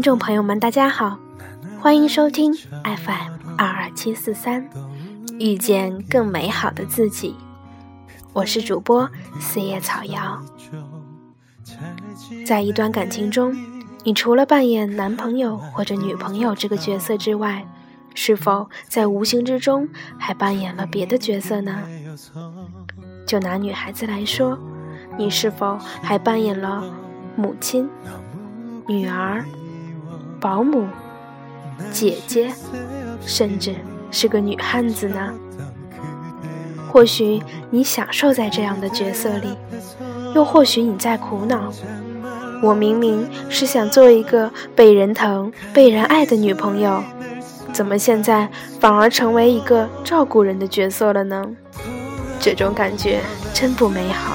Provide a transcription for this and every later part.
听众朋友们，大家好，欢迎收听 FM 二二七四三，遇见更美好的自己。我是主播四叶草瑶。在一段感情中，你除了扮演男朋友或者女朋友这个角色之外，是否在无形之中还扮演了别的角色呢？就拿女孩子来说，你是否还扮演了母亲、女儿、保姆、姐姐，甚至是个女汉子呢？或许你享受在这样的角色里，又或许你在苦恼：我明明是想做一个被人疼、被人爱的女朋友。怎么现在反而成为一个照顾人的角色了呢？这种感觉真不美好。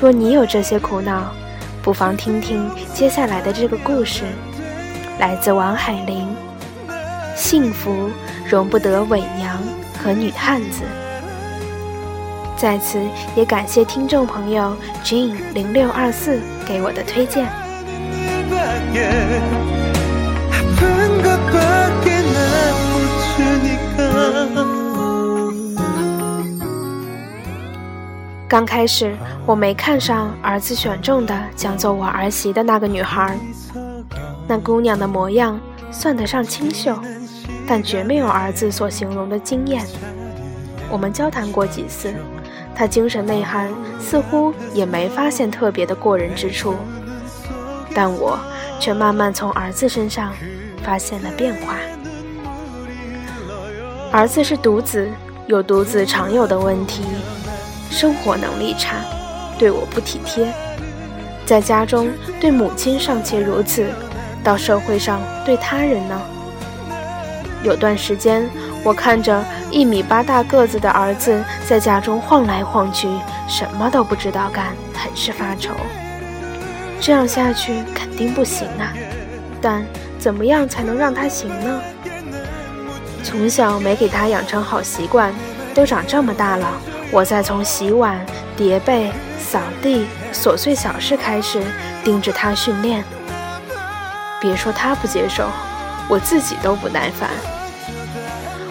若你有这些苦恼，不妨听听接下来的这个故事，来自王海玲。幸福容不得伪娘和女汉子。在此也感谢听众朋友 Jean 零六二四给我的推荐。刚开始我没看上儿子选中的将做我儿媳的那个女孩，那姑娘的模样算得上清秀，但绝没有儿子所形容的惊艳。我们交谈过几次，她精神内涵似乎也没发现特别的过人之处，但我却慢慢从儿子身上发现了变化。儿子是独子，有独子常有的问题。生活能力差，对我不体贴，在家中对母亲尚且如此，到社会上对他人呢？有段时间，我看着一米八大个子的儿子在家中晃来晃去，什么都不知道干，很是发愁。这样下去肯定不行啊！但怎么样才能让他行呢？从小没给他养成好习惯，都长这么大了。我再从洗碗、叠被、扫地琐碎小事开始盯着他训练。别说他不接受，我自己都不耐烦。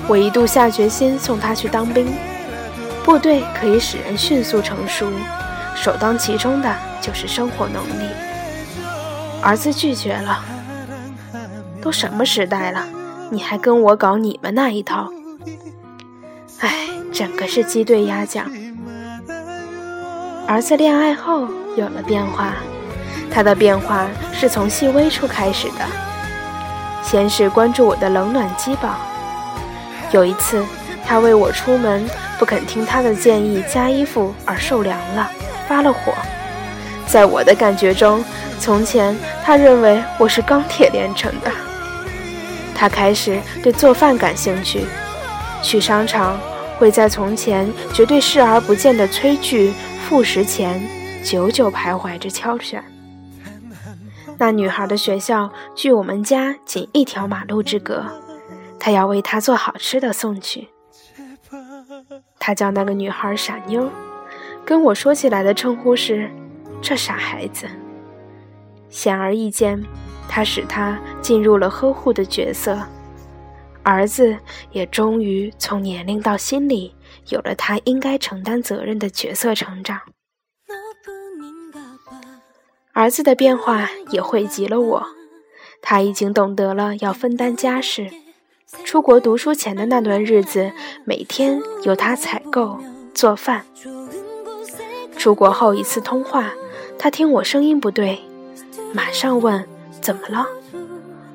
我一度下决心送他去当兵，部队可以使人迅速成熟，首当其冲的就是生活能力。儿子拒绝了。都什么时代了，你还跟我搞你们那一套？唉。整个是鸡对鸭讲。儿子恋爱后有了变化，他的变化是从细微处开始的。先是关注我的冷暖机保。有一次，他为我出门不肯听他的建议加衣服而受凉了，发了火。在我的感觉中，从前他认为我是钢铁炼成的。他开始对做饭感兴趣，去商场。会在从前绝对视而不见的炊具、副食前，久久徘徊着挑选。那女孩的学校距我们家仅一条马路之隔，他要为她做好吃的送去。他叫那个女孩傻妞，跟我说起来的称呼是“这傻孩子”。显而易见，他使她进入了呵护的角色。儿子也终于从年龄到心理有了他应该承担责任的角色成长。儿子的变化也惠及了我，他已经懂得了要分担家事。出国读书前的那段日子，每天由他采购做饭。出国后一次通话，他听我声音不对，马上问怎么了。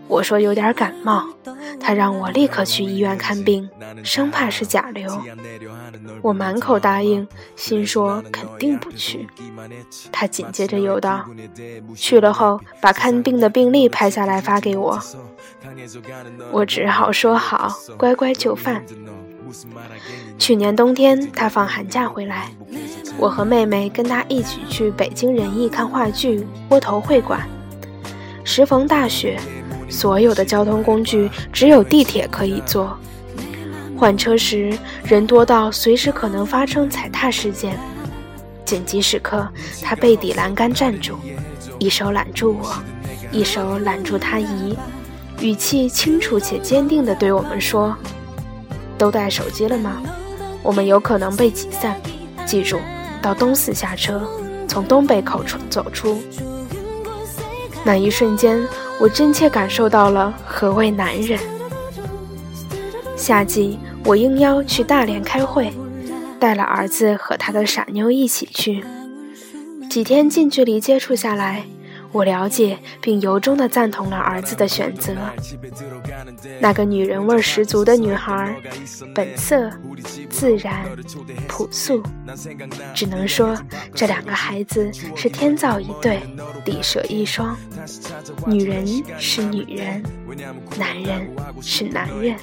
我说有点感冒。他让我立刻去医院看病，生怕是甲流。我满口答应，心说肯定不去。他紧接着又道：“去了后，把看病的病历拍下来发给我。”我只好说好，乖乖就范。去年冬天，他放寒假回来，我和妹妹跟他一起去北京人艺看话剧《窝头会馆》，时逢大雪。所有的交通工具只有地铁可以坐，换车时人多到随时可能发生踩踏事件。紧急时刻，他背抵栏杆站住，一手揽住我，一手揽住他姨，语气清楚且坚定地对我们说：“都带手机了吗？我们有可能被挤散，记住，到东四下车，从东北口出走出。”那一瞬间，我真切感受到了何谓男人。夏季，我应邀去大连开会，带了儿子和他的傻妞一起去。几天近距离接触下来，我了解并由衷地赞同了儿子的选择。那个女人味十足的女孩，本色、自然、朴素，只能说这两个孩子是天造一对，地设一双。女人是女人，男人是男人。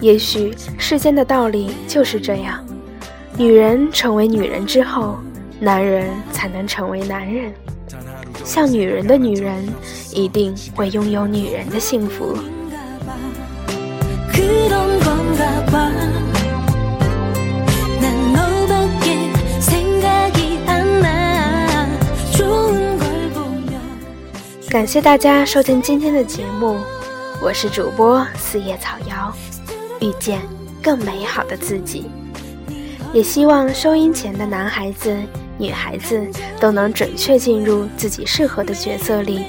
也许世间的道理就是这样：女人成为女人之后，男人才能成为男人。像女人的女人，一定会拥有女人的幸福。感谢大家收听今天的节目，我是主播四叶草瑶，遇见更美好的自己。也希望收音前的男孩子、女孩子都能准确进入自己适合的角色里，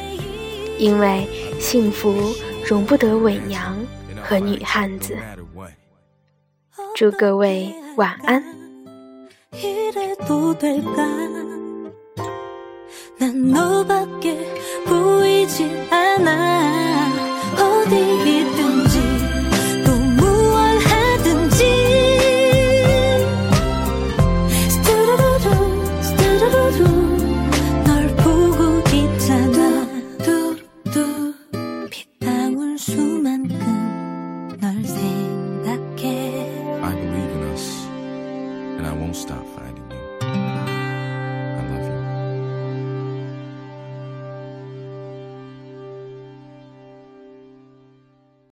因为幸福容不得伪娘和女汉子。祝各位晚安。 난 너밖에 보이지 않아 어디 있든지 또 무얼 하든지. 스타라라루 스타라라루 널 보고 있잖아. 뚜뚜 피땀울 수만큼 널 생각해. I won't stop fighting